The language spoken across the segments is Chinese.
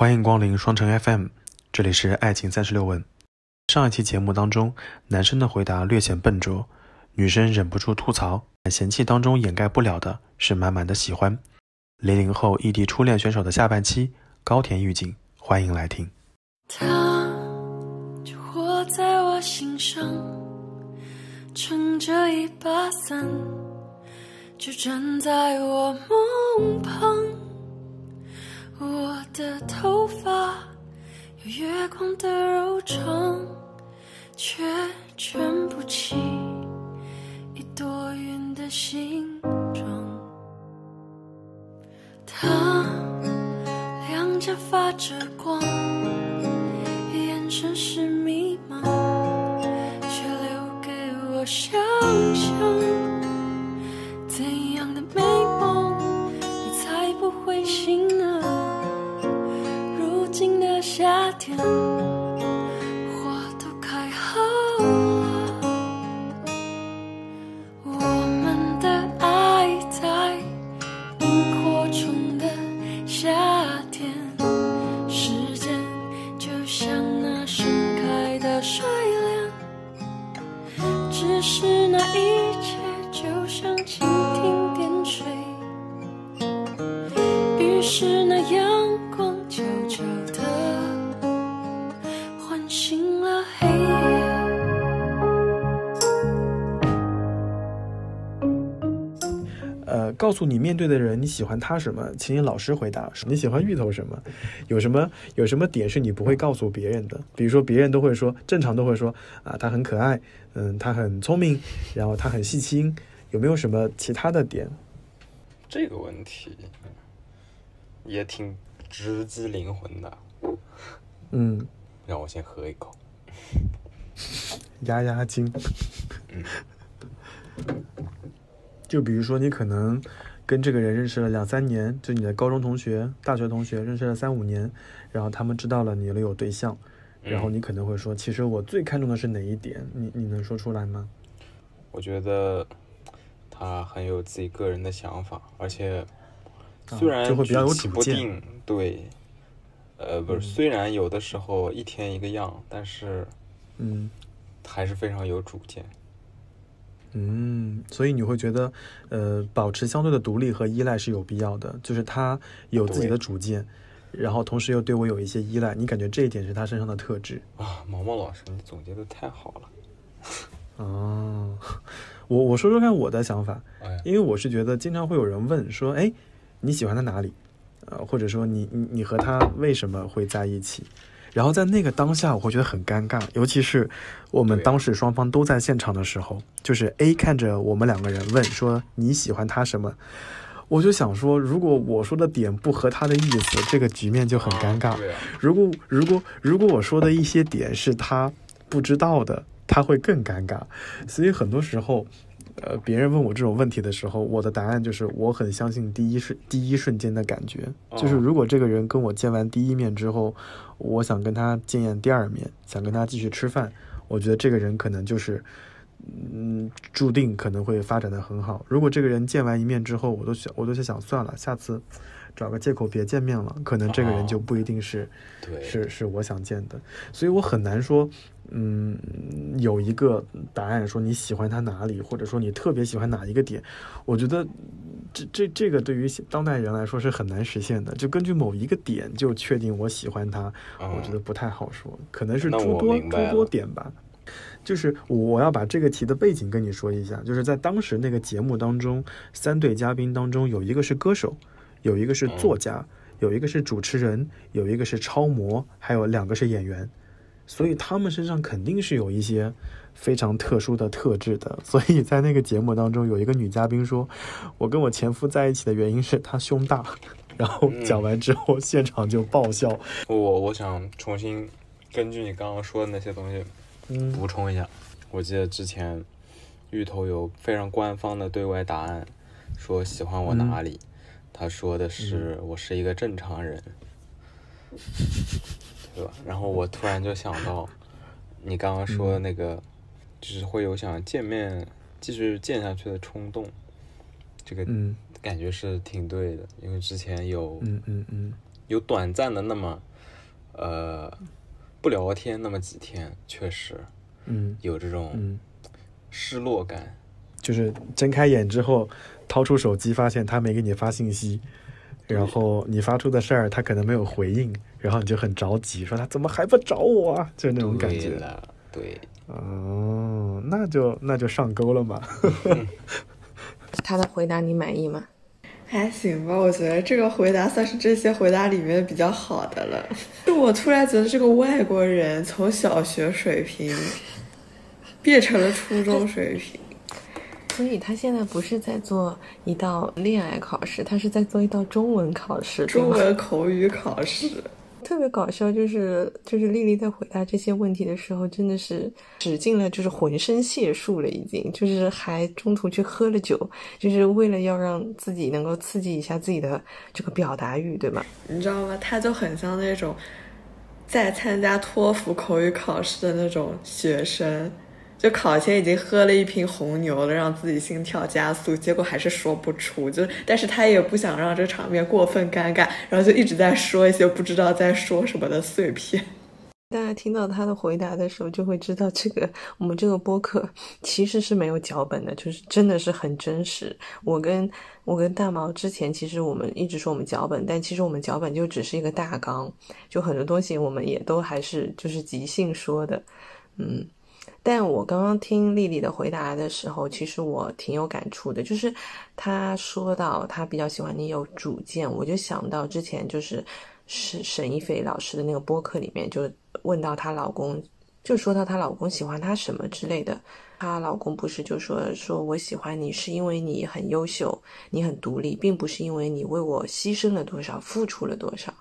欢迎光临双城 FM，这里是爱情三十六问。上一期节目当中，男生的回答略显笨拙，女生忍不住吐槽，嫌弃当中掩盖不了的是满满的喜欢。零零后异地初恋选手的下半期，高甜预警，欢迎来听。他就活在我心上，撑着一把伞，就站在我梦旁。我的头发有月光的柔长，却卷不起一朵云的形状。他两颊发着光，花都开好了我们的爱在萤火虫的夏天时间就像那盛开的睡莲只是那一切就像蜻蜓点水于是那阳光告诉你面对的人你喜欢他什么，请你老实回答。你喜欢芋头什么？有什么有什么点是你不会告诉别人的？比如说，别人都会说，正常都会说啊，他很可爱，嗯，他很聪明，然后他很细心。有没有什么其他的点？这个问题也挺直击灵魂的，嗯，让我先喝一口。压压惊。嗯就比如说，你可能跟这个人认识了两三年，就你的高中同学、大学同学认识了三五年，然后他们知道了你了有对象，然后嗯你可能会说，其实我最看重的是哪一点？你你能说出来吗？我觉得他很有自己个人的想法，而且啊虽然就会比较有举棋主见不定，对，呃，不是，嗯虽然有的时候一天一个样，但是嗯还是非常有主见。嗯，所以你会觉得，呃，保持相对的独立和依赖是有必要的，就是他有自己的主见，然后同时又对我有一些依赖，你感觉这一点是他身上的特质。啊，毛毛老师，你总结的太好了。哦，我我说说看我的想法，哎，因为我是觉得经常会有人问说，哎，你喜欢他哪里？呃，或者说你你你和他为什么会在一起？然后在那个当下，我会觉得很尴尬，尤其是我们当时双方都在现场的时候，就是 A 看着我们两个人问说你喜欢他什么，我就想说，如果我说的点不合他的意思，这个局面就很尴尬。如果如果如果我说的一些点是他不知道的，他会更尴尬。所以很多时候，呃，别人问我这种问题的时候，我的答案就是我很相信第一瞬第一瞬间的感觉，就是哦如果这个人跟我见完第一面之后，我想跟他见面第二面，想跟他继续吃饭，我觉得这个人可能就是。嗯，注定可能会发展的很好。如果这个人见完一面之后，我都想，我都在想算了，下次找个借口别见面了，可能这个人就哦不一定是对，是是我想见的，所以我很难说，嗯，有一个答案说你喜欢他哪里，或者说你特别喜欢哪一个点。我觉得这这这个对于当代人来说是很难实现的，就根据某一个点就确定我喜欢他，我觉得不太好说，可能是诸多诸多点吧。就是我要把这个题的背景跟你说一下，就是在当时那个节目当中，三对嘉宾当中有一个是歌手，有一个是作家，有一个是主持人，有一个是超模，还有两个是演员，所以他们身上肯定是有一些非常特殊的特质的。所以在那个节目当中，有一个女嘉宾说：“我跟我前夫在一起的原因是他胸大。”然后讲完之后，现场就爆笑。我我想重新根据你刚刚说的那些东西嗯补充一下。我记得之前芋头有非常官方的对外答案，说喜欢我哪里。他说的是我是一个正常人，对吧？然后我突然就想到，你刚刚说的那个，就是会有想见面、继续见下去的冲动，这个嗯。感觉是挺对的，因为之前有嗯嗯嗯。有短暂的那么呃，不聊天那么几天，确实嗯。有这种嗯，失落感。就是睁开眼之后，掏出手机发现他没给你发信息，然后你发出的事儿他可能没有回应，然后你就很着急，说他怎么还不找我啊？就是那种感觉。对，哦，那就那就上钩了嘛。他的回答你满意吗？还行吧，我觉得这个回答算是这些回答里面比较好的了。就我突然觉得这个外国人从小学水平变成了初中水平，所以他现在不是在做一道恋爱考试，他是在做一道中文考试，中文口语考试。特别搞笑，就是就是丽丽在回答这些问题的时候，真的是使尽了就是浑身解数了，已经就是还中途去喝了酒，就是为了要让自己能够刺激一下自己的这个表达欲，对吧？你知道吗？他就很像那种在参加托福口语考试的那种学生，就考前已经喝了一瓶红牛了，让自己心跳加速，结果还是说不出。就但是他也不想让这场面过分尴尬，然后就一直在说一些不知道在说什么的碎片。大家听到他的回答的时候，就会知道这个我们这个播客其实是没有脚本的，就是真的是很真实。我跟我跟大毛之前其实我们一直说我们脚本，但其实我们脚本就只是一个大纲，就很多东西我们也都还是就是即兴说的，嗯。但我刚刚听丽丽的回答的时候，其实我挺有感触的，就是她说到她比较喜欢你有主见，我就想到之前就是是沈一菲老师的那个播客里面，就问到她老公，就说到她老公喜欢她什么之类的，她老公不是就说说我喜欢你是因为你很优秀，你很独立，并不是因为你为我牺牲了多少，付出了多少。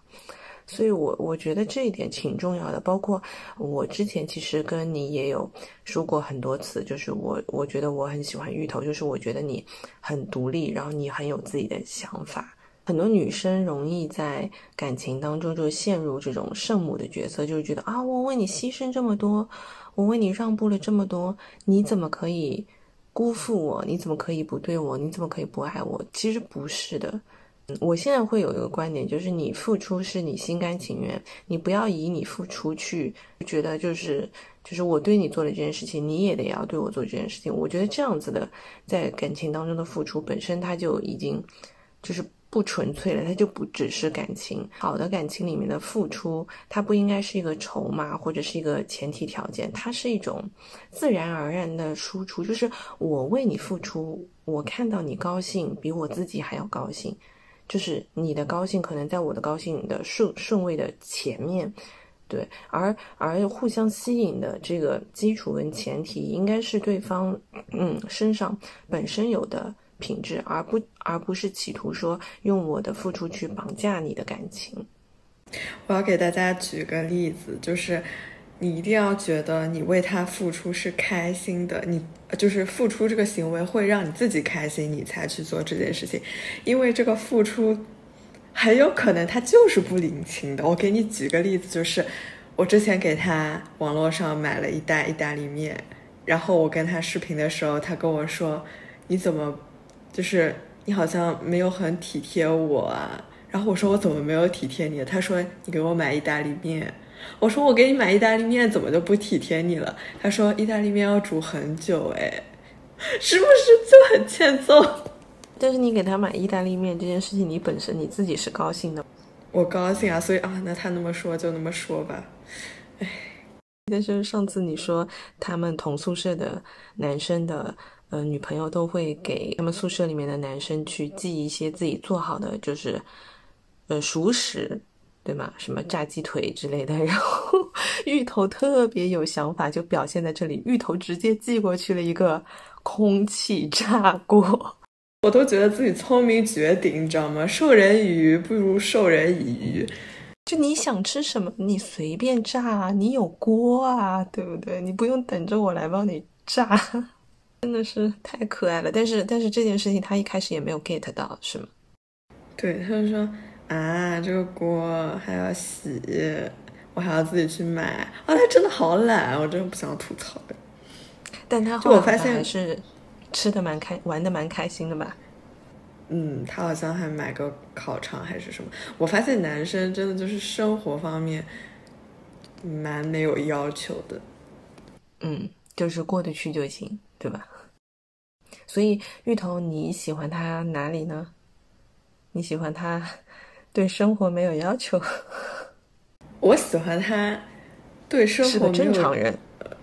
所以我我觉得这一点挺重要的，包括我之前其实跟你也有说过很多次，就是我我觉得我很喜欢芋头，就是我觉得你很独立，然后你很有自己的想法。很多女生容易在感情当中就陷入这种圣母的角色，就是觉得啊，我为你牺牲这么多，我为你让步了这么多，你怎么可以辜负我？你怎么可以不对我？你怎么可以不爱我？其实不是的。我现在会有一个观点，就是你付出是你心甘情愿，你不要以你付出去觉得就是就是我对你做了这件事情，你也得要对我做这件事情。我觉得这样子的在感情当中的付出本身，它就已经就是不纯粹了，它就不只是感情。好的感情里面的付出，它不应该是一个筹码或者是一个前提条件，它是一种自然而然的输出，就是我为你付出，我看到你高兴，比我自己还要高兴。就是你的高兴可能在我的高兴的顺顺位的前面，对，而而互相吸引的这个基础跟前提应该是对方嗯身上本身有的品质，而不而不是企图说用我的付出去绑架你的感情。我要给大家举个例子，就是你一定要觉得你为他付出是开心的，你就是付出这个行为会让你自己开心，你才去做这件事情，因为这个付出很有可能他就是不领情的。我给你举个例子，就是我之前给他网络上买了一袋意大利面，然后我跟他视频的时候，他跟我说：“你怎么就是你好像没有很体贴我啊？”然后我说：“我怎么没有体贴你？”他说：“你给我买意大利面。”我说我给你买意大利面，怎么就不体贴你了？他说意大利面要煮很久，哎，是不是就很欠揍？但是你给他买意大利面这件事情，你本身你自己是高兴的，我高兴啊，所以啊，那他那么说就那么说吧。但是上次你说他们同宿舍的男生的呃女朋友都会给他们宿舍里面的男生去寄一些自己做好的就是呃熟食。对吗？什么炸鸡腿之类的，然后芋头特别有想法，就表现在这里。芋头直接寄过去了一个空气炸锅，我都觉得自己聪明绝顶，你知道吗？授人以鱼不如授人以渔。就你想吃什么，你随便炸，你有锅啊，对不对？你不用等着我来帮你炸，真的是太可爱了。但是，但是这件事情他一开始也没有 get 到，是吗？对，他就说。啊，这个锅还要洗，我还要自己去买啊！他真的好懒，我真的不想吐槽。但他就我发现还是吃的蛮开，玩的蛮开心的吧？嗯，他好像还买个烤肠还是什么。我发现男生真的就是生活方面蛮没有要求的。嗯，就是过得去就行，对吧？所以芋头，你喜欢他哪里呢？你喜欢他对生活没有要求？我喜欢他对生是个活没有正常人。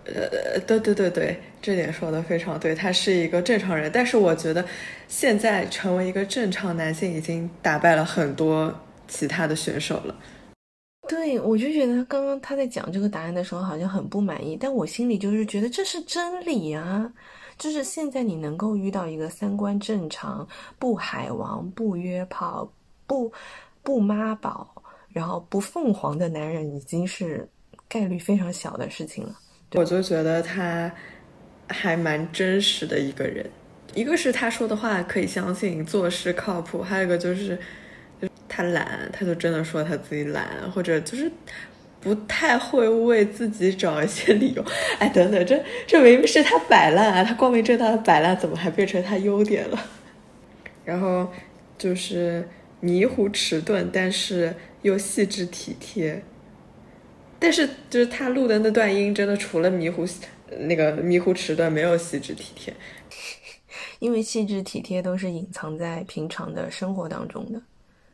呃，对对对对，这点说的非常对，他是一个正常人。但是我觉得现在成为一个正常男性，已经打败了很多其他的选手了。对，我就觉得刚刚他在讲这个答案的时候，好像很不满意，但我心里就是觉得这是真理啊！就是现在你能够遇到一个三观正常、不海王、不约炮、不不妈宝，然后不凤凰的男人，已经是概率非常小的事情了。我就觉得他还蛮真实的一个人，一个是他说的话可以相信，做事靠谱；还有一个就是，他懒，他就真的说他自己懒，或者就是不太会为自己找一些理由。哎，等等，这这明明是他摆烂啊，他光明正大的摆烂，怎么还变成他优点了？然后就是迷糊迟钝，但是又细致体贴。但是就是他录的那段音，真的除了迷糊那个迷糊迟钝，没有细致体贴。因为细致体贴都是隐藏在平常的生活当中的。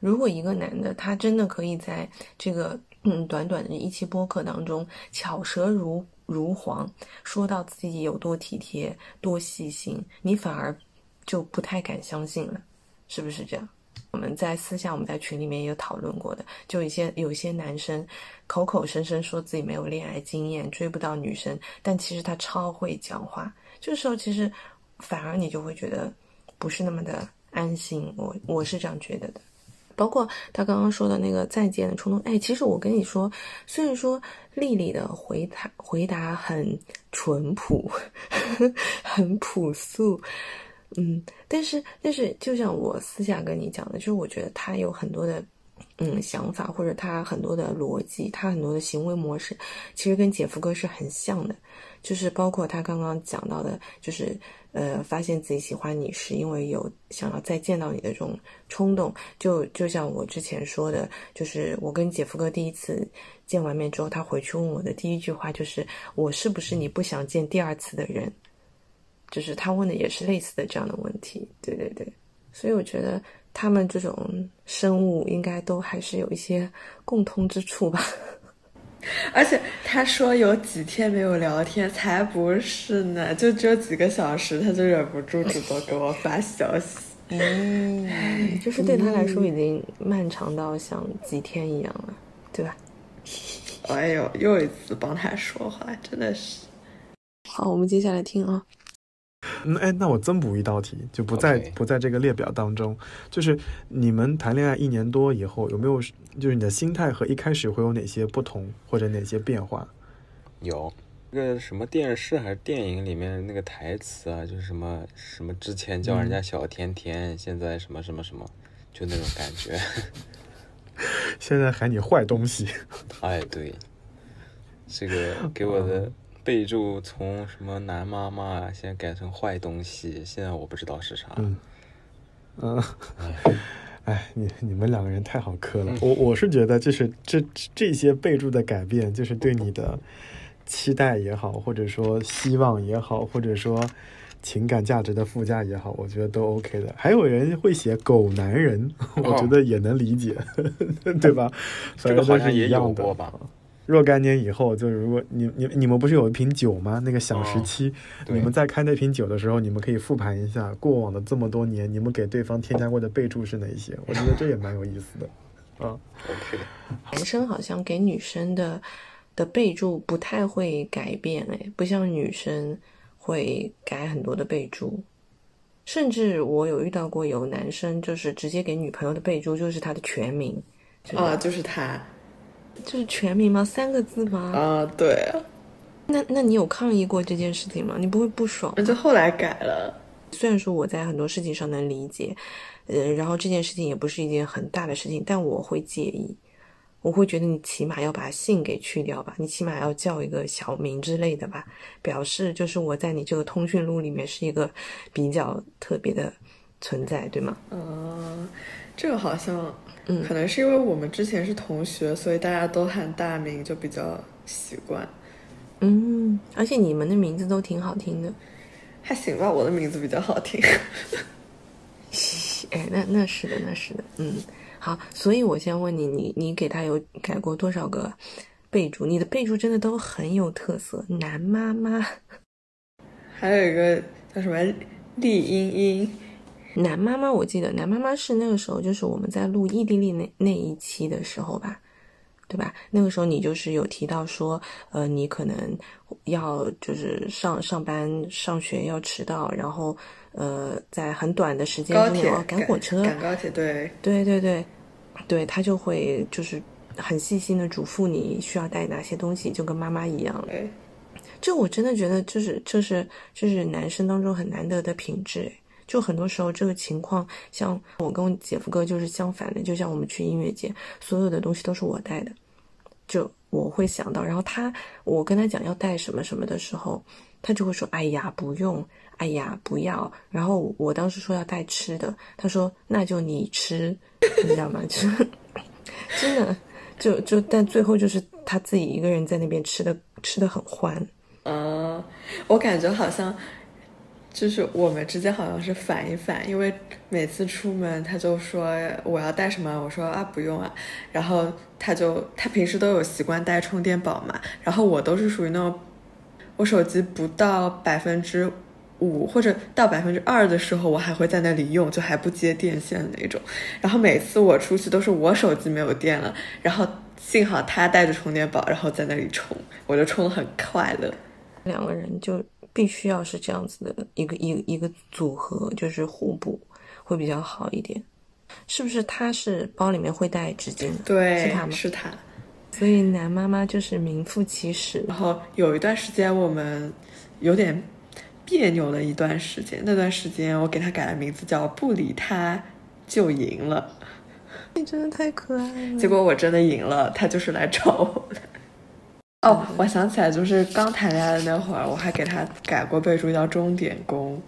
如果一个男的他真的可以在这个嗯短短的一期播客当中巧舌如如簧，说到自己有多体贴、多细心，你反而就不太敢相信了，是不是这样？我们在私下我们在群里面也有讨论过的，就一些有些男生口口声声说自己没有恋爱经验，追不到女生，但其实他超会讲话。这个时候其实反而你就会觉得不是那么的安心，我我是这样觉得的。包括他刚刚说的那个再见的冲动，哎，其实我跟你说，虽然说丽丽的回答回答很淳朴，很朴素，嗯，但是但是就像我私下跟你讲的，就是我觉得他有很多的嗯想法，或者他很多的逻辑，他很多的行为模式，其实跟姐夫哥是很像的，就是包括他刚刚讲到的，就是呃，发现自己喜欢你是因为有想要再见到你的这种冲动，就就像我之前说的，就是我跟姐夫哥第一次见完面之后，他回去问我的第一句话就是我是不是你不想见第二次的人，就是他问的也是类似的这样的问题，对对对，所以我觉得他们这种生物应该都还是有一些共通之处吧。而且他说有几天没有聊天，才不是呢，就只有几个小时，他就忍不住主动给我发消息。嗯，就是对他来说已经漫长到像几天一样了，对吧？哎呦，又一次帮他说话，真的是。好，我们接下来听啊。嗯，哎，那我增补一道题，就不在不在这个列表当中。就是你们谈恋爱一年多以后，有没有就是你的心态和一开始会有哪些不同，或者哪些变化？有那个什么电视还是电影里面那个台词啊，就是什么什么之前叫人家小甜甜，现在什么什么什么，就那种感觉。现在喊你坏东西，哎，对，这个给我的备注从什么男妈妈现在改成坏东西，现在我不知道是啥。嗯嗯，哎，你你们两个人太好磕了。我我是觉得，就是这这些备注的改变，就是对你的期待也好，或者说希望也好，或者说情感价值的附加也好，我觉得都 OK 的。还有人会写狗男人，我觉得也能理解，对吧？这个好像也有一样的过吧？若干年以后，就是如果你你你们不是有一瓶酒吗？那个小时期，对你们在开那瓶酒的时候，你们可以复盘一下过往的这么多年，你们给对方添加过的备注是哪一些？我觉得这也蛮有意思的。啊，OK，男生好像给女生的的备注不太会改变，哎，不像女生会改很多的备注。甚至我有遇到过有男生就是直接给女朋友的备注就是他的全名，就是啊，就是他就是全名吗？三个字吗？啊，对啊，那那你有抗议过这件事情吗？你不会不爽吗？那就后来改了。虽然说我在很多事情上能理解，呃，然后这件事情也不是一件很大的事情，但我会介意，我会觉得你起码要把姓给去掉吧，你起码要叫一个小名之类的吧，表示就是我在你这个通讯录里面是一个比较特别的存在，对吗？嗯，这个好像，嗯可能是因为我们之前是同学，所以大家都喊大名，就比较习惯。嗯，而且你们的名字都挺好听的。还行吧，我的名字比较好听。哎，那那是的，那是的，嗯，好，所以我先问你，你你给他有改过多少个备注？你的备注真的都很有特色，男妈妈，还有一个叫什么丽英英，男妈妈，我记得男妈妈是那个时候，就是我们在录异地恋那那一期的时候吧，对吧？那个时候你就是有提到说，呃，你可能要就是上上班上学要迟到，然后呃，在很短的时间高铁之内要赶火车，赶高铁，对，对对对，对他就会就是很细心的嘱咐你需要带哪些东西，就跟妈妈一样。对，这我真的觉得就是就是就是男生当中很难得的品质诶。就很多时候这个情况，像我跟我姐夫哥就是相反的，就像我们去音乐节，所有的东西都是我带的，就我会想到，然后他我跟他讲要带什么什么的时候，他就会说：“哎呀，不用，哎呀，不要。”然后我当时说要带吃的，他说：“那就你吃。”你知道吗？就真的就就，但最后就是他自己一个人在那边吃的吃的很欢。嗯，我感觉好像就是我们之间好像是反一反，因为每次出门他就说我要带什么，我说啊不用啊，然后他就他平时都有习惯带充电宝嘛，然后我都是属于那种我手机不到百分之五或者到百分之二的时候，我还会在那里用，就还不接电线的那种。然后每次我出去都是我手机没有电了，然后幸好他带着充电宝，然后在那里充，我就充的很快乐。两个人就必须要是这样子的一个一个一个组合，就是互补会比较好一点，是不是？他是包里面会带纸巾的，对，是他吗？是他。所以男妈妈就是名副其实。然后有一段时间我们有点别扭了一段时间，那段时间我给他改了名字叫不理他就赢了，你真的太可爱了。结果我真的赢了，他就是来找我的。哦，我想起来，就是刚谈恋爱的那会儿，我还给他改过备注叫钟点工。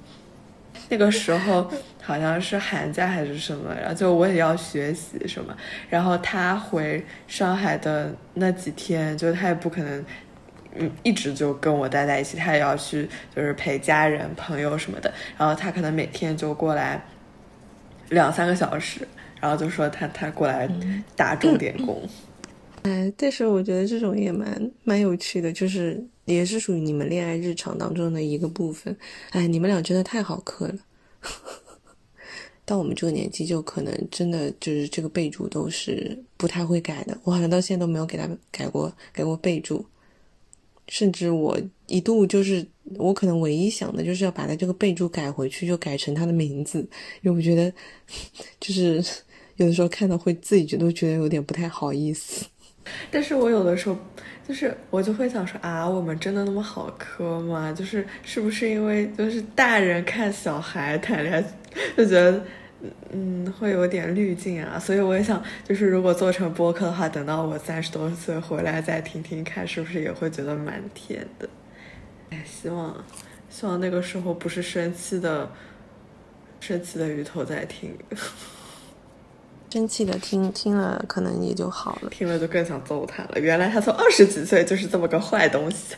那个时候好像是寒假还是什么，然后就我也要学习什么，然后他回上海的那几天，就他也不可能，嗯，一直就跟我待在一起，他也要去就是陪家人朋友什么的，然后他可能每天就过来两三个小时，然后就说他他过来打钟点工。哎，但是我觉得这种也蛮蛮有趣的，就是也是属于你们恋爱日常当中的一个部分。哎，你们俩真的太好磕了。到我们这个年纪，就可能真的就是这个备注都是不太会改的。我好像到现在都没有给他改过改过备注，甚至我一度就是我可能唯一想的就是要把他这个备注改回去，就改成他的名字，因为我觉得 就是 有的时候看到会自己觉得觉得有点不太好意思。但是我有的时候，就是我就会想说啊，我们真的那么好磕吗？就是是不是因为就是大人看小孩谈恋爱，就觉得嗯会有点滤镜啊？所以我也想，就是如果做成播客的话，等到我三十多岁回来再听听看，是不是也会觉得蛮甜的？哎，希望希望那个时候不是生气的生气的鱼头在听。生气的听听了，可能也就好了。听了就更想揍他了。原来他从二十几岁就是这么个坏东西。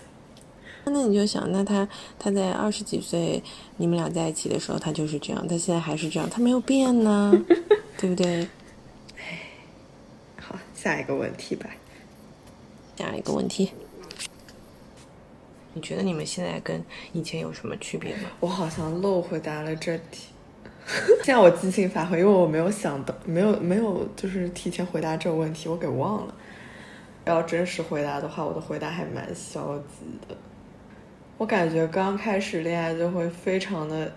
那你就想，那他他在二十几岁，你们俩在一起的时候，他就是这样，他现在还是这样，他没有变呢，对不对？唉，好，下一个问题吧。下一个问题，你觉得你们现在跟以前有什么区别吗？我好像漏回答了这题。现在我即兴发挥，因为我没有想到，没有没有，就是提前回答这个问题，我给忘了。要真实回答的话，我的回答还蛮消极的。我感觉刚开始恋爱就会非常的、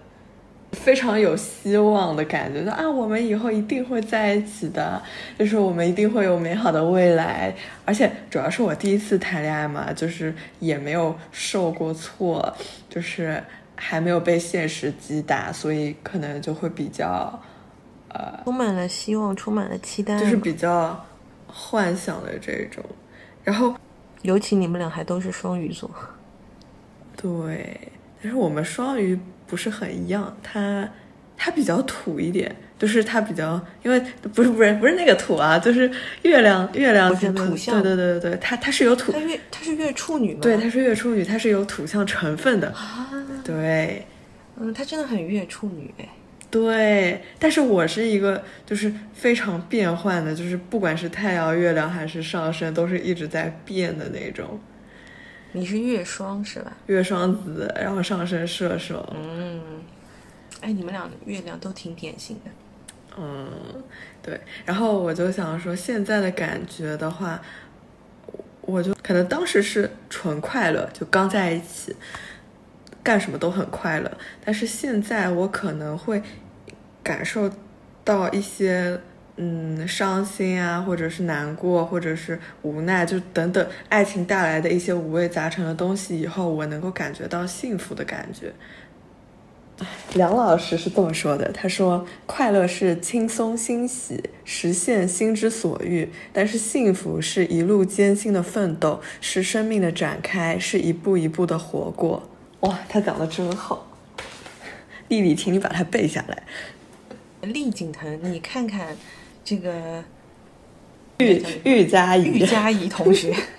非常有希望的感觉，说啊，我们以后一定会在一起的，就是我们一定会有美好的未来。而且主要是我第一次谈恋爱嘛，就是也没有受过挫，就是。还没有被现实击打，所以可能就会比较，呃，充满了希望，充满了期待，就是比较幻想的这种。然后，尤其你们俩还都是双鱼座，对，但是我们双鱼不是很一样，他它比较土一点，就是它比较，因为不是不是不是那个土啊，就是月亮月亮是土象对对对对对，它它是有土她，月她是月处女吗？对，它是月处女，它是有土象成分的，啊，对。嗯，她真的很月处女哎。对，但是我是一个就是非常变换的，就是不管是太阳、月亮还是上升，都是一直在变的那种。你是月双是吧？月双子，然后上升射手，嗯，哎，你们俩的月亮都挺典型的。嗯，对。然后我就想说，现在的感觉的话，我我就可能当时是纯快乐，就刚在一起，干什么都很快乐。但是现在我可能会感受到一些嗯伤心啊，或者是难过，或者是无奈，就等等爱情带来的一些五味杂陈的东西。以后我能够感觉到幸福的感觉。梁老师是这么说的，他说：“快乐是轻松欣喜，实现心之所欲；但是幸福是一路艰辛的奋斗，是生命的展开，是一步一步的活过。”哇，他讲的真好，丽丽，请你把它背下来。厉景腾，你看看这个玉玉佳怡，玉佳怡同学，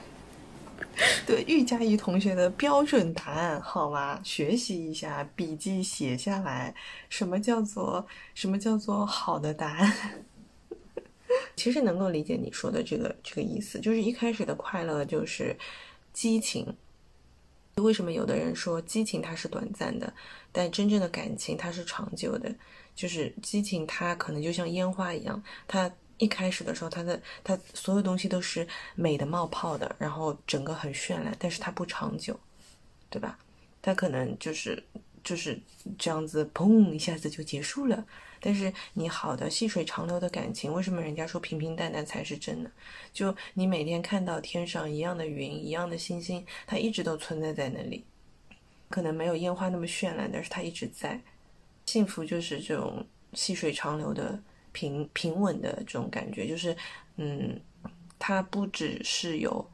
对玉佳怡同学的标准答案好吗？学习一下，笔记写下来。什么叫做什么叫做好的答案？其实能够理解你说的这个这个意思，就是一开始的快乐就是激情。为什么有的人说激情它是短暂的，但真正的感情它是长久的？就是激情，它可能就像烟花一样，它一开始的时候，它的它所有东西都是美的冒泡的，然后整个很绚烂，但是它不长久，对吧？它可能就是就是这样子，砰一下子就结束了。但是你好的细水长流的感情，为什么人家说平平淡淡才是真的？就你每天看到天上一样的云，一样的星星，它一直都存在在那里，可能没有烟花那么绚烂，但是它一直在。幸福就是这种细水长流的平平稳的这种感觉，就是嗯，它不只是有，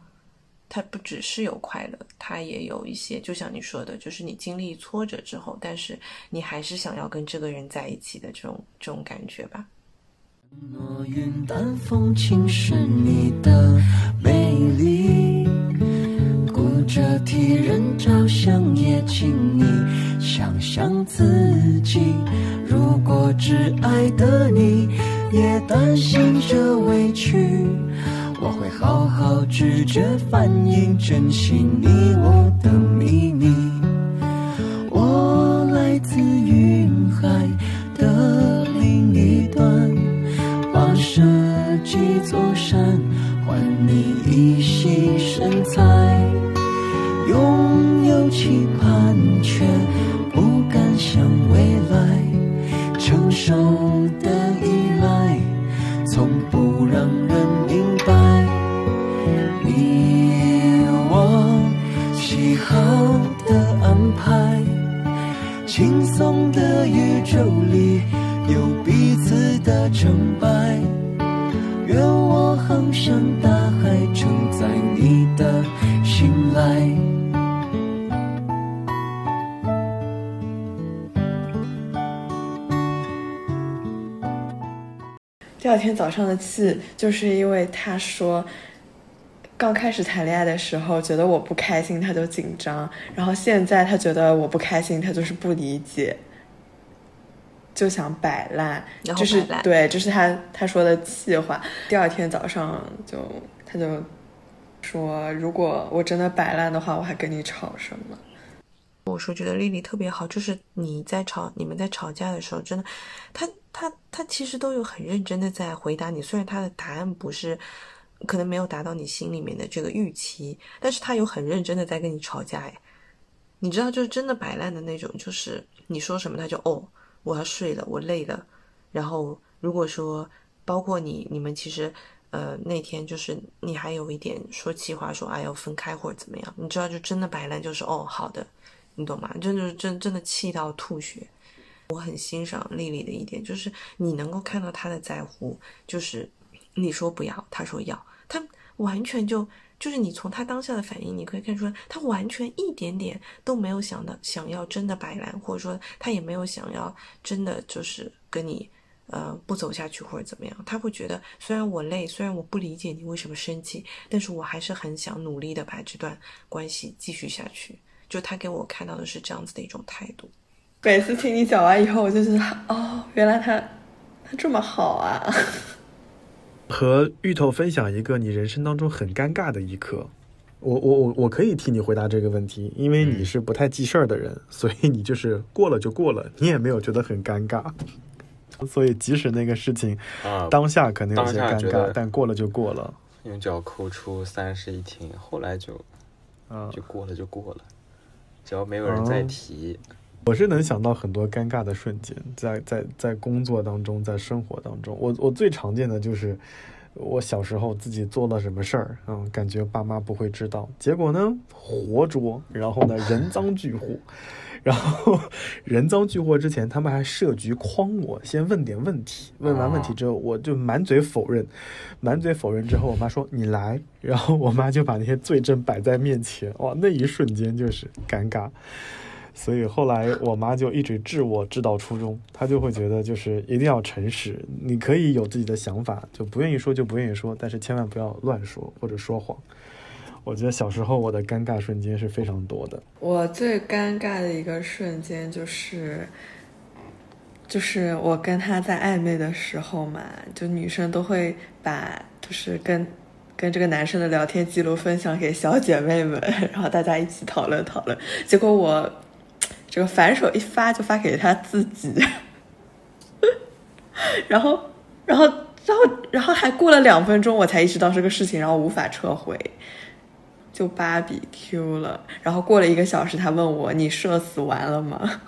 它不只是有快乐，它也有一些，就像你说的，就是你经历挫折之后，但是你还是想要跟这个人在一起的这种这种感觉吧。诺云淡风轻是你的美丽，着替人着想，也请你想想自己。如果挚爱的你也担心着委屈，我会好好拒绝反映珍惜你我的秘密。我来自云海的另一端。跋涉几座山，换你一袭身材。早上的气，就是因为他说，刚开始谈恋爱的时候觉得我不开心，他就紧张，然后现在他觉得我不开心，他就是不理解，就想摆烂，就是对，这是他他说的气话。第二天早上就他就说，如果我真的摆烂的话，我还跟你吵什么？我说觉得丽丽特别好，就是你在吵，你们在吵架的时候，真的，她她她其实都有很认真的在回答你，虽然她的答案不是，可能没有达到你心里面的这个预期，但是她有很认真的在跟你吵架，哎，你知道，就是真的摆烂的那种，就是你说什么他就哦，我要睡了，我累了，然后如果说包括你你们其实。呃，那天就是你还有一点说气话，说哎要分开或者怎么样，你知道就真的摆烂，就是哦好的，你懂吗？真的是真真的气到吐血。我很欣赏丽丽的一点，就是你能够看到她的在乎，就是你说不要，她说要，她完全就就是你从他当下的反应，你可以看出来，他完全一点点都没有想到想要真的摆烂，或者说他也没有想要真的就是跟你呃不走下去或者怎么样。他会觉得，虽然我累，虽然我不理解你为什么生气，但是我还是很想努力的把这段关系继续下去。就他给我看到的是这样子的一种态度。每次听你讲完以后，我就觉得哦，原来他他这么好啊。和芋头分享一个你人生当中很尴尬的一刻，我我我我可以替你回答这个问题，因为你是不太记事儿的人，所以你就是过了就过了，你也没有觉得很尴尬，所以即使那个事情啊，当下可能有些尴尬，但过了就过了，用脚抠出三室一厅，后来就啊、就过了就过了，只要没有人再哦。提，我是能想到很多尴尬的瞬间，在在在工作当中，在生活当中，我我最常见的就是我小时候自己做了什么事儿，嗯，感觉爸妈不会知道，结果呢活捉，然后呢人赃俱获，然后人赃俱获之前，他们还设局诓我，先问点问题，问完问题之后，我就满嘴否认，满嘴否认之后，我妈说你来，然后我妈就把那些罪证摆在面前，哇，那一瞬间就是尴尬。所以后来我妈就一直治我治到初中，她就会觉得就是一定要诚实，你可以有自己的想法，就不愿意说就不愿意说，但是千万不要乱说或者说谎。我觉得小时候我的尴尬瞬间是非常多的。我最尴尬的一个瞬间就是，就是我跟他在暧昧的时候嘛，就女生都会把就是跟跟这个男生的聊天记录分享给小姐妹们，然后大家一起讨论讨论。结果我这个反手一发就发给他自己，然后然后然后然后还过了两分钟我才意识到这个事情，然后无法撤回。就芭比 Q 了，然后过了一个小时，他问我：“你社死完了吗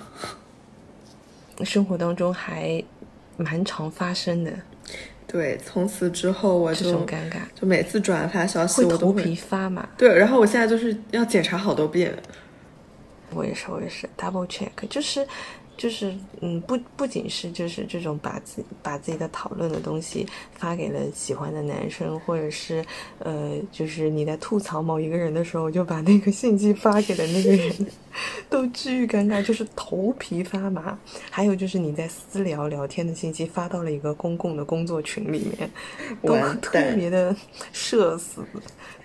生活当中还蛮常发生的？”对，从此之后我这就种尴尬，就每次转发消息我都会头皮发麻。对，然后我现在就是要检查好多遍。我也是，我也是 double check，就是就是嗯，不不仅是就是这种把自把自己的讨论的东西发给了喜欢的男生，或者是呃，就是你在吐槽某一个人的时候，就把那个信息发给了那个人，都巨尴尬，就是头皮发麻。还有就是你在私聊聊天的信息发到了一个公共的工作群里面，都特别的社死。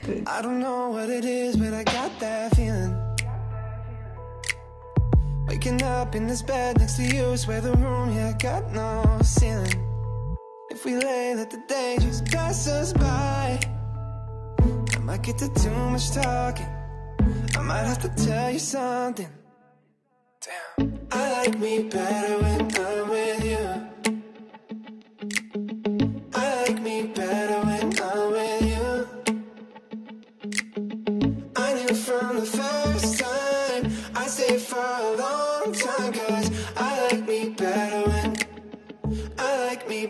对，I don't know what it is, but I got that feeling. Waking up in this bed next to you, swear the room, yeah, got no ceiling. If we lay, let the day just pass us by. I might get to too much talking. I might have to tell you something. Damn. I like me better when I'm with you.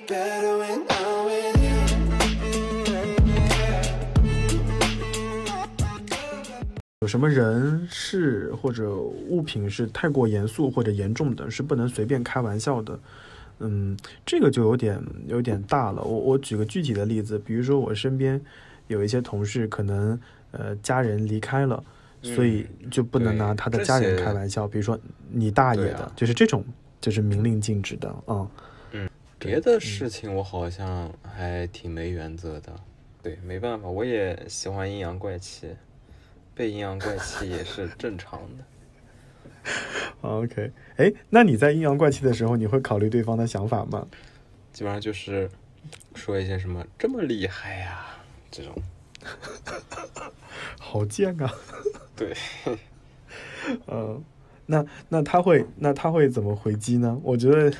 有什么人事或者物品是太过严肃或者严重的，是不能随便开玩笑的。嗯，这个就有点有点大了。我我举个具体的例子，比如说我身边有一些同事，可能呃家人离开了，所以就不能拿他的家人开玩笑。比如说你大爷的，啊就是这种，就是明令禁止的啊、别的事情我好像还挺没原则的。对，没办法，我也喜欢阴阳怪气，被阴阳怪气也是 正常的。OK，哎，那你在阴阳怪气的时候，你会考虑对方的想法吗？基本上就是说一些什么这么厉害呀、这种。好贱啊！对，嗯，那那他会那他会怎么回击呢？我觉得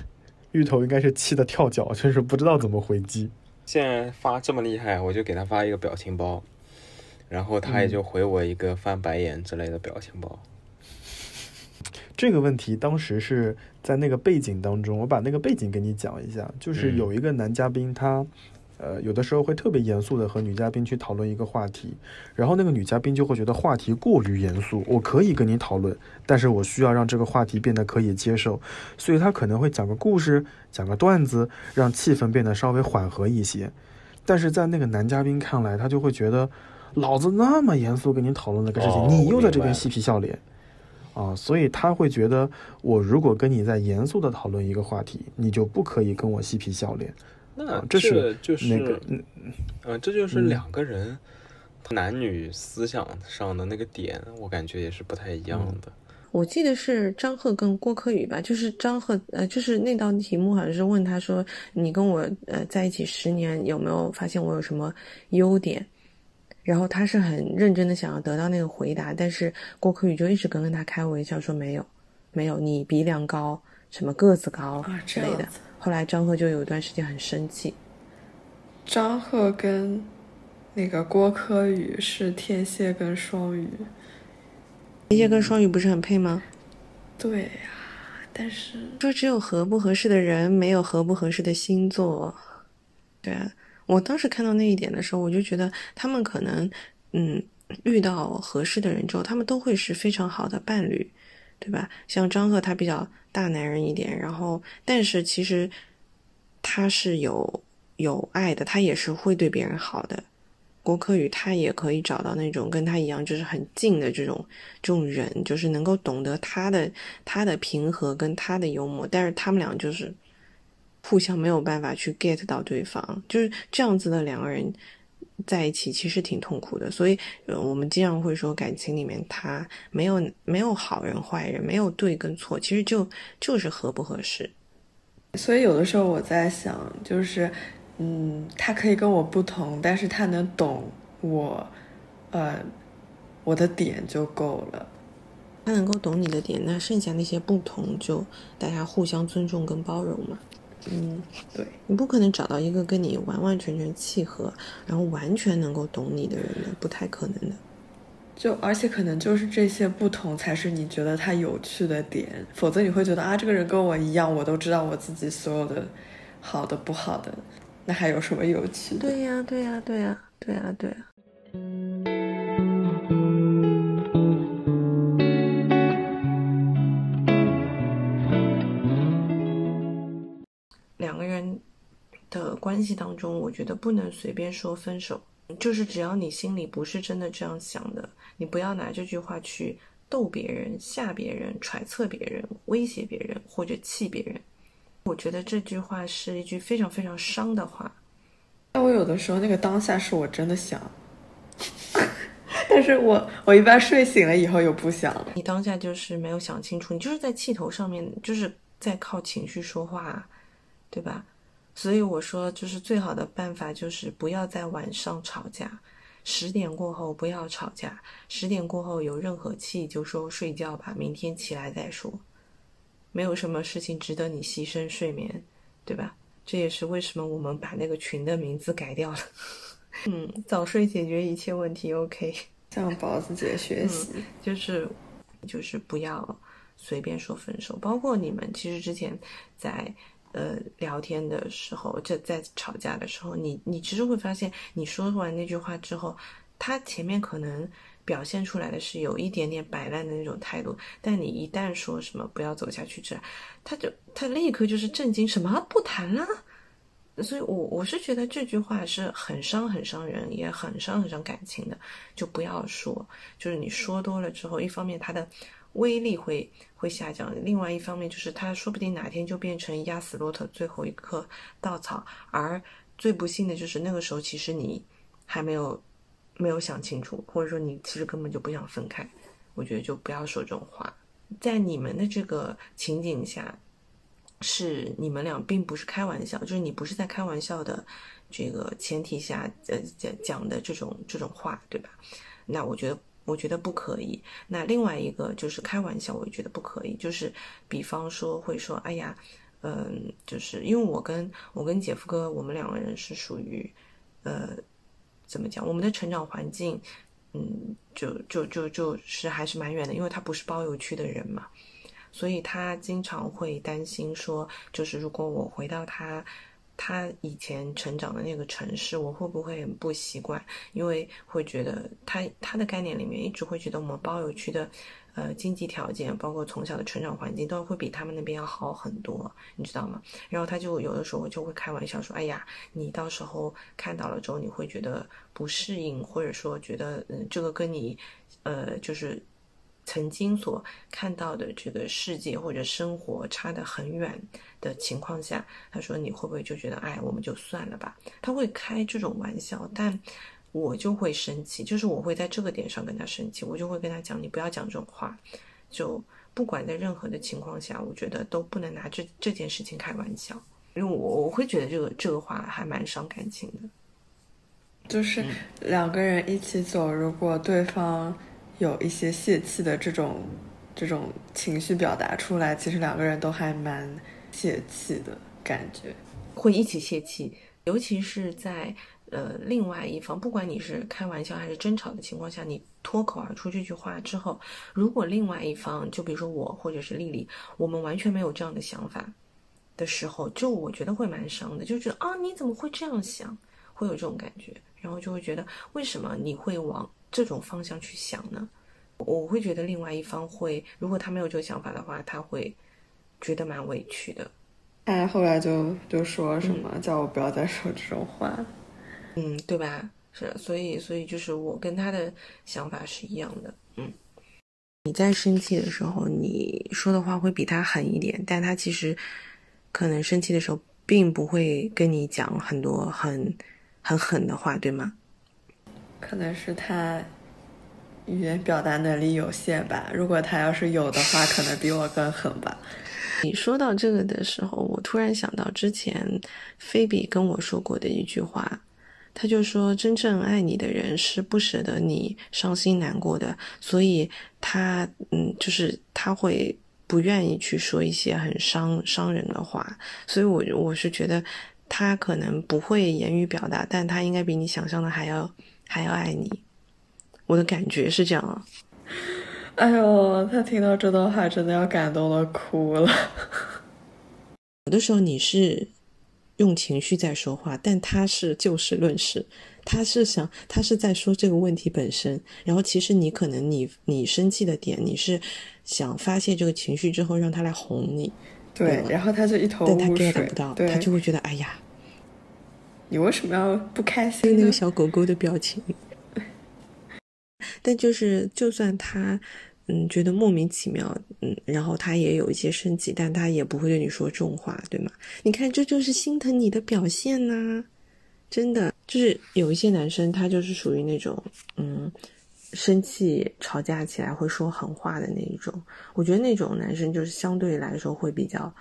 芋头应该是气得跳脚，就是不知道怎么回击。现在发这么厉害，我就给他发一个表情包，然后他也就回我一个翻白眼之类的表情包。这个问题当时是在那个背景当中，我把那个背景给你讲一下，就是嗯有一个男嘉宾他。呃，有的时候会特别严肃的和女嘉宾去讨论一个话题，然后那个女嘉宾就会觉得话题过于严肃，我可以跟你讨论，但是我需要让这个话题变得可以接受，所以她可能会讲个故事，讲个段子，让气氛变得稍微缓和一些。但是在那个男嘉宾看来，他就会觉得老子那么严肃跟你讨论那个事情，哦你又在这边嬉皮笑脸。啊，所以他会觉得，我如果跟你在严肃的讨论一个话题，你就不可以跟我嬉皮笑脸。那啊这是就是那个，嗯呃，这就是嗯两个人男女思想上的那个点，我感觉也是不太一样嗯的。我记得是张赫跟郭柯宇吧，就是张赫，呃，就是那道题目好像是问他说，你跟我呃在一起十年，有没有发现我有什么优点？然后他是很认真的想要得到那个回答，但是郭柯宇就一直跟跟他开玩笑说没有，没有，你鼻梁高，什么个子高啊之类的。后来张赫就有一段时间很生气，张赫跟那个郭柯宇是天蝎跟双鱼，天蝎跟双鱼不是很配吗？对呀、但是说只有合不合适的人，没有合不合适的星座。对啊，我当时看到那一点的时候，我就觉得他们可能，嗯，遇到合适的人之后，他们都会是非常好的伴侣，对吧？像张赫他比较大男人一点，然后但是其实他是有有爱的，他也是会对别人好的。郭柯宇他也可以找到那种跟他一样就是很近的这种这种人，就是能够懂得他的他的平和跟他的幽默，但是他们俩就是互相没有办法去 get 到对方，就是这样子的两个人在一起其实挺痛苦的。所以，呃，我们经常会说感情里面他没有没有好人坏人，没有对跟错，其实就就是合不合适。所以有的时候我在想，就是，嗯，他可以跟我不同，但是他能懂我，呃，我的点就够了。他能够懂你的点，那剩下那些不同就大家互相尊重跟包容嘛。嗯，对，你不可能找到一个跟你完完全全契合，然后完全能够懂你的人的，不太可能的。就而且可能就是这些不同才是你觉得他有趣的点，否则你会觉得啊，这个人跟我一样，我都知道我自己所有的好的不好的，那还有什么有趣的？对呀，对呀，对呀，对呀，对呀。人的关系当中，我觉得不能随便说分手，就是只要你心里不是真的这样想的，你不要拿这句话去逗别人、吓别人、揣测别人、威胁别人或者气别人。我觉得这句话是一句非常非常伤的话。但我有的时候那个当下是我真的想，但是我我一般睡醒了以后又不想了。你当下就是没有想清楚，你就是在气头上面，就是在靠情绪说话，对吧？所以我说，就是最好的办法就是不要在晚上吵架，十点过后不要吵架，十点过后有任何气就说睡觉吧，明天起来再说，没有什么事情值得你牺牲睡眠，对吧？这也是为什么我们把那个群的名字改掉了。嗯，早睡解决一切问题，OK。向宝子姐学习，就是就是不要随便说分手，包括你们其实之前在呃聊天的时候，这在吵架的时候，你你其实会发现，你说完那句话之后，他前面可能表现出来的是有一点点摆烂的那种态度，但你一旦说什么不要走下去这，他就他立刻就是震惊，什么不谈了。所以我，我是觉得这句话是很伤、很伤人，也很伤、很伤感情的，就不要说。就是你说多了之后，一方面他的威力会会下降，另外一方面就是它说不定哪天就变成压死骆驼最后一颗稻草。而最不幸的就是那个时候，其实你还没有没有想清楚，或者说你其实根本就不想分开。我觉得就不要说这种话。在你们的这个情景下，是你们俩并不是开玩笑，就是你不是在开玩笑的这个前提下，呃，讲讲的这种这种话，对吧？那我觉得，我觉得不可以。那另外一个就是开玩笑，我也觉得不可以。就是比方说会说，哎呀，嗯，就是因为我跟我跟姐夫哥，我们两个人是属于，呃，怎么讲？我们的成长环境，嗯，就就就就是还是蛮远的，因为他不是包邮区的人嘛。所以他经常会担心说，就是如果我回到他他以前成长的那个城市，我会不会很不习惯？因为会觉得他他的概念里面一直会觉得我们包邮区的，呃，经济条件，包括从小的成长环境，都会比他们那边要好很多，你知道吗？然后他就有的时候就会开玩笑说：“哎呀，你到时候看到了之后，你会觉得不适应，或者说觉得，嗯，这个跟你，呃，就是。”曾经所看到的这个世界或者生活差得很远的情况下，他说你会不会就觉得哎，我们就算了吧？他会开这种玩笑，但我就会生气，就是我会在这个点上跟他生气，我就会跟他讲，你不要讲这种话，就不管在任何的情况下，我觉得都不能拿这这件事情开玩笑，因为我我会觉得这个这个话还蛮伤感情的。就是两个人一起走，如果对方。有一些泄气的这种这种情绪表达出来，其实两个人都还蛮泄气的感觉，会一起泄气，尤其是在呃另外一方，不管你是开玩笑还是争吵的情况下，你脱口而出这句话之后，如果另外一方，就比如说我或者是丽丽，我们完全没有这样的想法的时候，就我觉得会蛮伤的，就觉得啊你怎么会这样想，会有这种感觉，然后就会觉得为什么你会往。这种方向去想呢，我会觉得另外一方会，如果他没有这个想法的话，他会觉得蛮委屈的。哎，后来就就说什么叫我不要再说这种话，嗯，对吧？是，所以所以就是我跟他的想法是一样的。嗯，你在生气的时候，你说的话会比他狠一点，但他其实可能生气的时候并不会跟你讲很多很很狠的话，对吗？可能是他语言表达能力有限吧。如果他要是有的话，可能比我更狠吧。你说到这个的时候，我突然想到之前菲比跟我说过的一句话，他就说：“真正爱你的人是不舍得你伤心难过的，所以他嗯，就是他会不愿意去说一些很伤伤人的话。”所以，我我是觉得他可能不会言语表达，但他应该比你想象的还要。还要爱你，我的感觉是这样啊。哎呦，他听到这段话真的要感动的哭了。有的时候你是用情绪在说话，但他是就事论事，他是想他是在说这个问题本身。然后其实你可能你你生气的点，你是想发泄这个情绪之后让他来哄你。对，然后他就一头但他 get 不到，他就会觉得哎呀。你为什么要不开心？那个小狗狗的表情。但就是，就算他，嗯，觉得莫名其妙，嗯，然后他也有一些生气，但他也不会对你说重话，对吗？你看，这就是心疼你的表现呐！真的，就是有一些男生，他就是属于那种，嗯，生气吵架起来会说狠话的那一种。我觉得那种男生就是相对来说会比较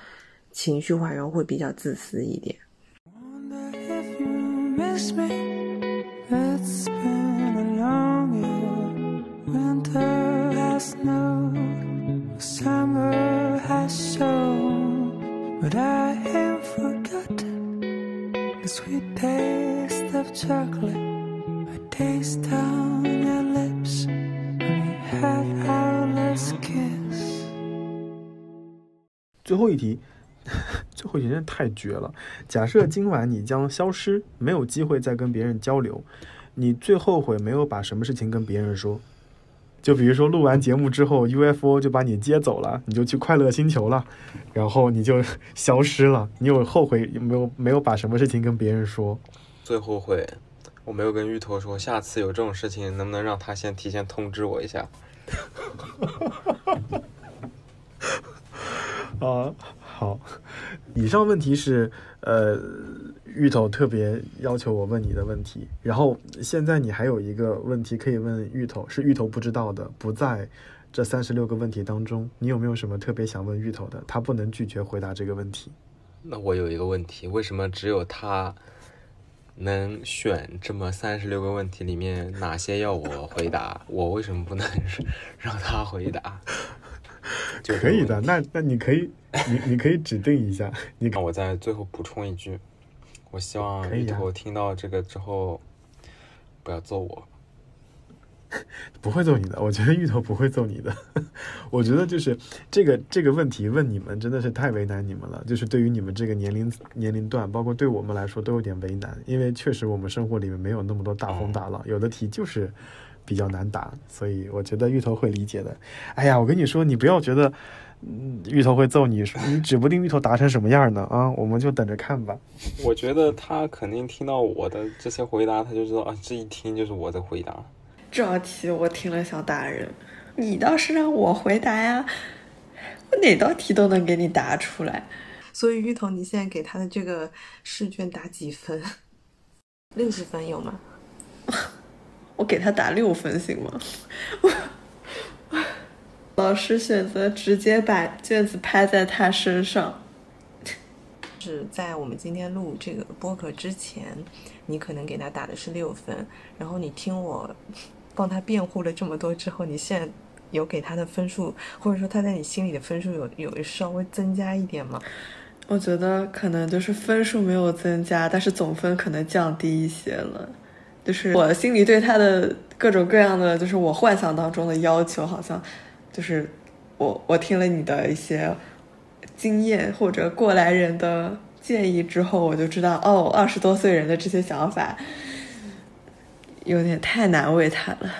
情绪化，然后会比较自私一点。miss me. It's been a long year. Winter has snowed, summer has shown, but I have forgotten the sweet taste of chocolate. I taste on your lips when we had our last kiss. 最后一题。 最后一点太绝了。假设今晚你将消失，没有机会再跟别人交流，你最后悔没有把什么事情跟别人说？就比如说录完节目之后，UFO 就把你接走了，你就去快乐星球了，然后你就消失了。你有后悔有没有没有把什么事情跟别人说？最后悔，我没有跟芋头说，下次有这种事情能不能让他先提前通知我一下？啊。好，以上问题是呃，芋头特别要求我问你的问题。然后现在你还有一个问题可以问芋头，是芋头不知道的，不在这三十六个问题当中。你有没有什么特别想问芋头的？他不能拒绝回答这个问题。那我有一个问题，为什么只有他能选这么三十六个问题里面哪些要我回答？我为什么不能 让他回答？可以的，那那你可以，你你可以指定一下。你看，我再最后补充一句，我希望芋头听到这个之后不要揍我。不会揍你的，我觉得芋头不会揍你的。我觉得就是这个这个问题问你们真的是太为难你们了，就是对于你们这个年龄年龄段，包括对我们来说都有点为难，因为确实我们生活里面没有那么多大风大浪，有的题就是比较难答，所以我觉得芋头会理解的。哎呀，我跟你说，你不要觉得。嗯，芋头会揍你，你指不定芋头答成什么样呢啊！我们就等着看吧。我觉得他肯定听到我的这些回答，他就知道啊，这一听就是我的回答。这道题我听了想打人，你倒是让我回答呀，我哪道题都能给你答出来。所以芋头，你现在给他的这个试卷打几分？六十分有吗？我给他打六分行吗？老师选择直接把卷子拍在他身上。是在我们今天录这个播客之前，你可能给他打的是六分，然后你听我帮他辩护了这么多之后，你现在有给他的分数，或者说他在你心里的分数有有稍微增加一点吗？我觉得可能就是分数没有增加，但是总分可能降低一些了。就是我心里对他的各种各样的，就是我幻想当中的要求，好像。就是我我听了你的一些经验或者过来人的建议之后，我就知道哦，二十多岁人的这些想法有点太难为他了。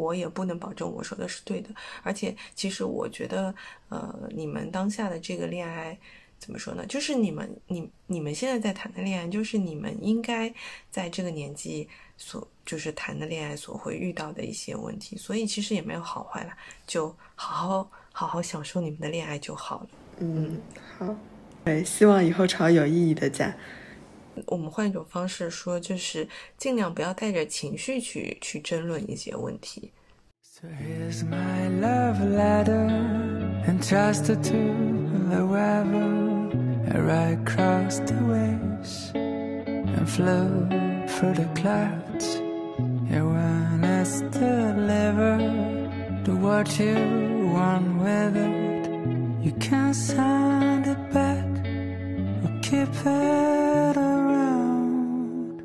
我也不能保证我说的是对的，而且其实我觉得，呃，你们当下的这个恋爱怎么说呢？就是你们你你们现在在谈的恋爱，就是你们应该在这个年纪。所就是谈的恋爱所会遇到的一些问题，所以其实也没有好坏了，就好好好好享受你们的恋爱就好了。嗯，好，对，希望以后吵有意义的架。我们换一种方式说，就是尽量不要带着情绪去去争论一些问题。Here i cross the waves and flow through the clouds. Yeah, when it's delivered to what you want with it, you can send it back or keep it around.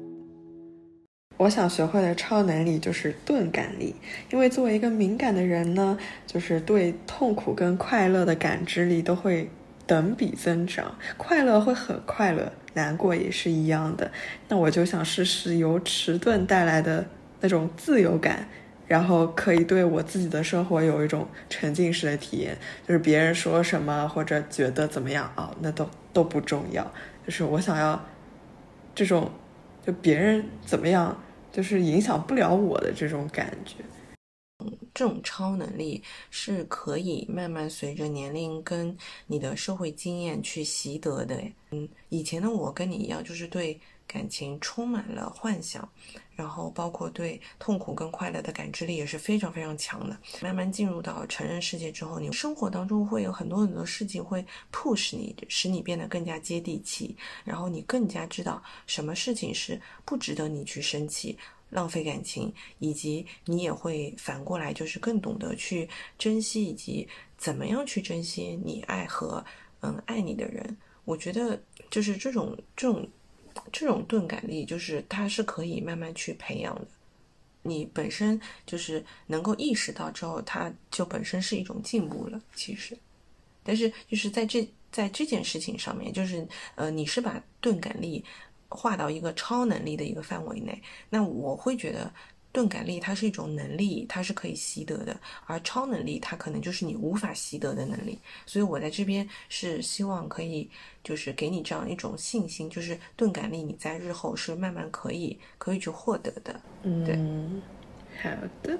我想学会的超能力就是钝感力，因为作为一个敏感的人呢，就是对痛苦跟快乐的感知力都会等比增长，快乐会很快乐，难过也是一样的。那我就想试试由迟钝带来的那种自由感，然后可以对我自己的生活有一种沉浸式的体验。就是别人说什么或者觉得怎么样啊，那都都不重要。就是我想要这种，就别人怎么样，就是影响不了我的这种感觉。这种超能力是可以慢慢随着年龄跟你的社会经验去习得的。嗯，以前的我跟你一样，就是对感情充满了幻想，然后包括对痛苦跟快乐的感知力也是非常非常强的。慢慢进入到成人世界之后，你生活当中会有很多很多事情会 push 你，使你变得更加接地气，然后你更加知道什么事情是不值得你去生气。浪费感情，以及你也会反过来，就是更懂得去珍惜，以及怎么样去珍惜你爱和嗯爱你的人。我觉得就是这种这种这种钝感力，就是它是可以慢慢去培养的。你本身就是能够意识到之后，它就本身是一种进步了。其实，但是就是在这在这件事情上面，就是呃，你是把钝感力。划到一个超能力的一个范围内，那我会觉得钝感力它是一种能力，它是可以习得的，而超能力它可能就是你无法习得的能力。所以我在这边是希望可以，就是给你这样一种信心，就是钝感力你在日后是慢慢可以可以去获得的。对，好的。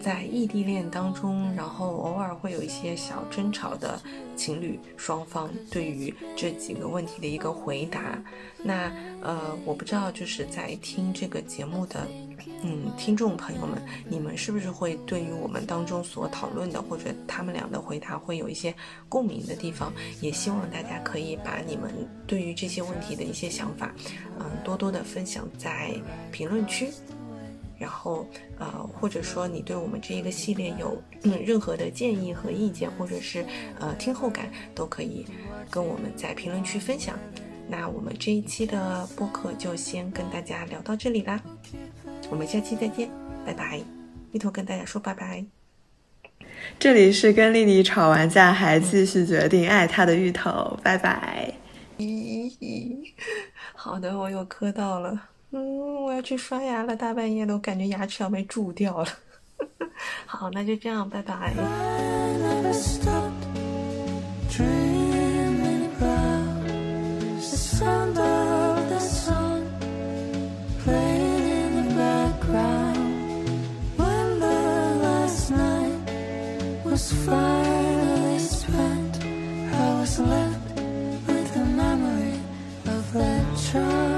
在异地恋当中，然后偶尔会有一些小争吵的情侣双方对于这几个问题的一个回答。那呃，我不知道就是在听这个节目的嗯听众朋友们，你们是不是会对于我们当中所讨论的或者他们俩的回答会有一些共鸣的地方？也希望大家可以把你们对于这些问题的一些想法，嗯，多多的分享在评论区。然后，呃，或者说你对我们这一个系列有嗯任何的建议和意见，或者是呃听后感，都可以跟我们在评论区分享。那我们这一期的播客就先跟大家聊到这里啦，我们下期再见，拜拜。芋头跟大家说拜拜。这里是跟丽丽吵完架还继续决定爱她的芋头，拜拜。咦，好的，我又磕到了。嗯，我要去刷牙了，大半夜的，我感觉牙齿要被蛀掉了。好，那就这样，拜拜。I never stop dreaming about the sound of the sun playing in the background when the last night was finally spent. I was left with the memory of that child.